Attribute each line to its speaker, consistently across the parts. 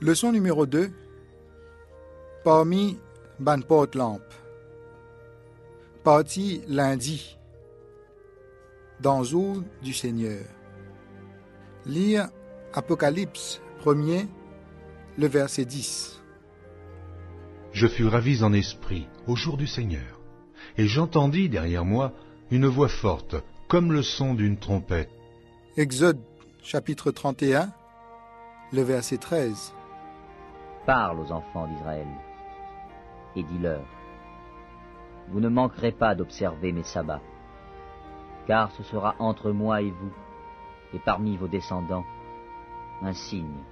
Speaker 1: Leçon numéro 2. Parmi ban porte lampe. Partie lundi. Dans eau du Seigneur. Lire Apocalypse 1er, le verset 10.
Speaker 2: Je fus ravi en esprit au jour du Seigneur, et j'entendis derrière moi une voix forte, comme le son d'une trompette.
Speaker 1: Exode chapitre 31, le verset 13.
Speaker 3: Parle aux enfants d'Israël et dis-leur, Vous ne manquerez pas d'observer mes sabbats, car ce sera entre moi et vous, et parmi vos descendants, un signe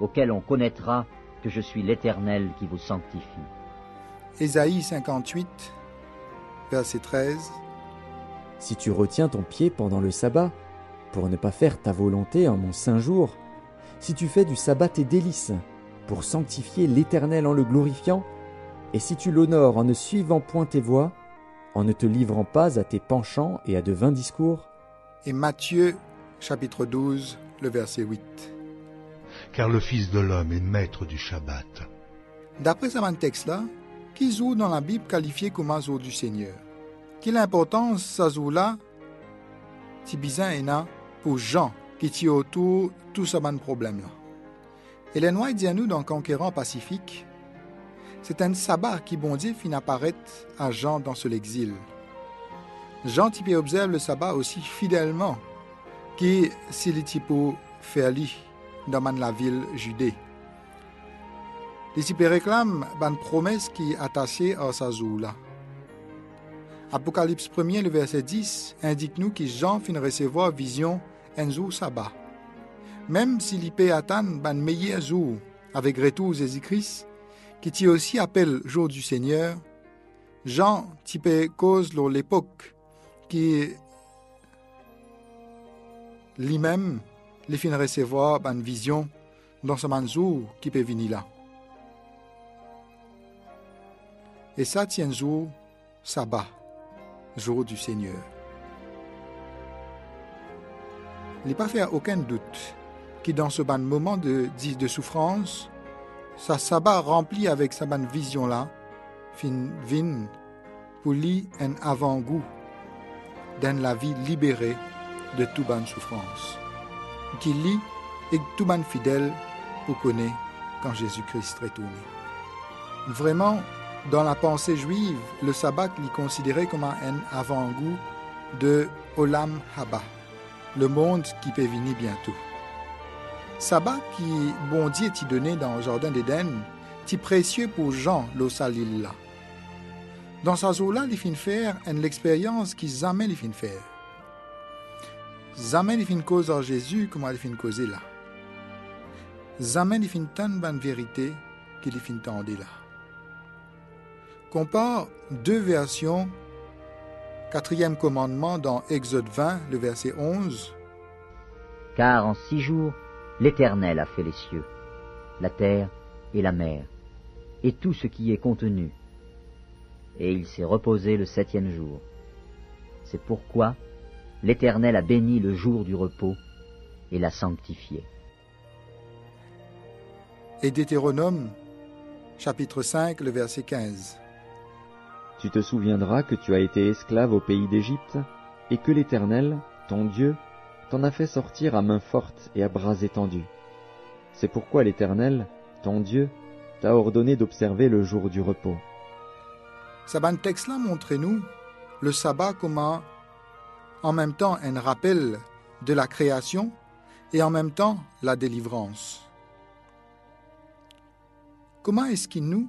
Speaker 3: auquel on connaîtra que je suis l'Éternel qui vous sanctifie.
Speaker 1: Ésaïe 58, verset 13.
Speaker 4: Si tu retiens ton pied pendant le sabbat, pour ne pas faire ta volonté en mon saint jour, si tu fais du sabbat tes délices, pour sanctifier l'Éternel en le glorifiant, et si tu l'honores en ne suivant point tes voies, en ne te livrant pas à tes penchants et à de vains discours,
Speaker 1: Et Matthieu chapitre 12, le verset 8.
Speaker 2: Car le Fils de l'homme est maître du Shabbat.
Speaker 1: D'après ce texte-là, qui joue dans la Bible qualifié comme un jour du Seigneur Quelle importance ça jour-là si bizarre et pour Jean qui tient autour tout ce problème-là Et les Noirs nous dans Conquérant Pacifique, c'est un sabbat qui bon Dieu fin apparaître à Jean dans ce l'exil. Jean type observe le sabbat aussi fidèlement qui s'il typo faire dans la ville Judée. Les types réclament une promesse qui est attachée à sa là. Apocalypse 1 le verset 10, indique-nous que Jean fin recevoir vision un jour sabbat. Même s'il peut attendre un meilleur jour avec retour Jésus-Christ, qui t'y aussi appelle jour du Seigneur, Jean type cause l'époque qui lui-même les fin recevoir une vision dans ce jour qui peut venir là. Et ça tient jour sabbat, jour du Seigneur. Il n'est pas fait aucun doute que dans ce ban moment de, de souffrance, sa sabbat rempli avec sa bonne vision-là, fin vin pour lui un avant-goût dans la vie libérée de toute bonne souffrance. Qui lit et tout ban fidèle pour connaître quand Jésus-Christ retourne. Vraiment, dans la pensée juive, le sabbat est considéré comme un avant-goût de Olam Haba, le monde qui peut venir bientôt. Sabbat qui, bon Dieu, t'y donné dans le jardin d'Éden, est précieux pour Jean, l'Osalilla. Dans sa zola, il fin faire une expérience qui jamais il fin il fin cause en Jésus comme il fin causer là. Jamais il fin tant bonne vérité qu'il fin tendre là compare deux versions, quatrième commandement dans Exode 20, le verset 11.
Speaker 3: Car en six jours, l'Éternel a fait les cieux, la terre et la mer, et tout ce qui est contenu. Et il s'est reposé le septième jour. C'est pourquoi l'Éternel a béni le jour du repos et l'a sanctifié.
Speaker 1: Et Deutéronome, chapitre 5, le verset 15.
Speaker 4: Tu te souviendras que tu as été esclave au pays d'Égypte, et que l'Éternel, ton Dieu, t'en a fait sortir à main forte et à bras étendus. C'est pourquoi l'Éternel, ton Dieu, t'a ordonné d'observer le jour du repos.
Speaker 1: Saban texte-là montre-nous le sabbat comme en même temps un rappel de la création et en même temps la délivrance. Comment est-ce qu'il nous,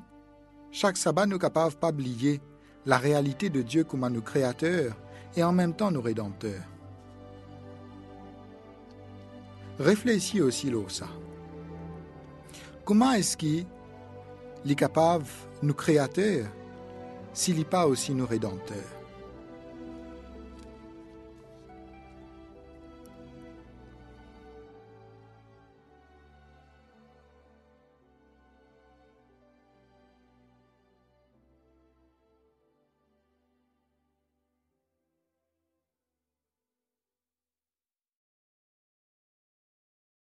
Speaker 1: chaque sabbat, nous capable pas oublier la réalité de Dieu comme un créateur et en même temps nous rédempteur. Réfléchis aussi là ça. Comment est-ce qu'il est capable nous créateur s'il n'est pas aussi nous rédempteur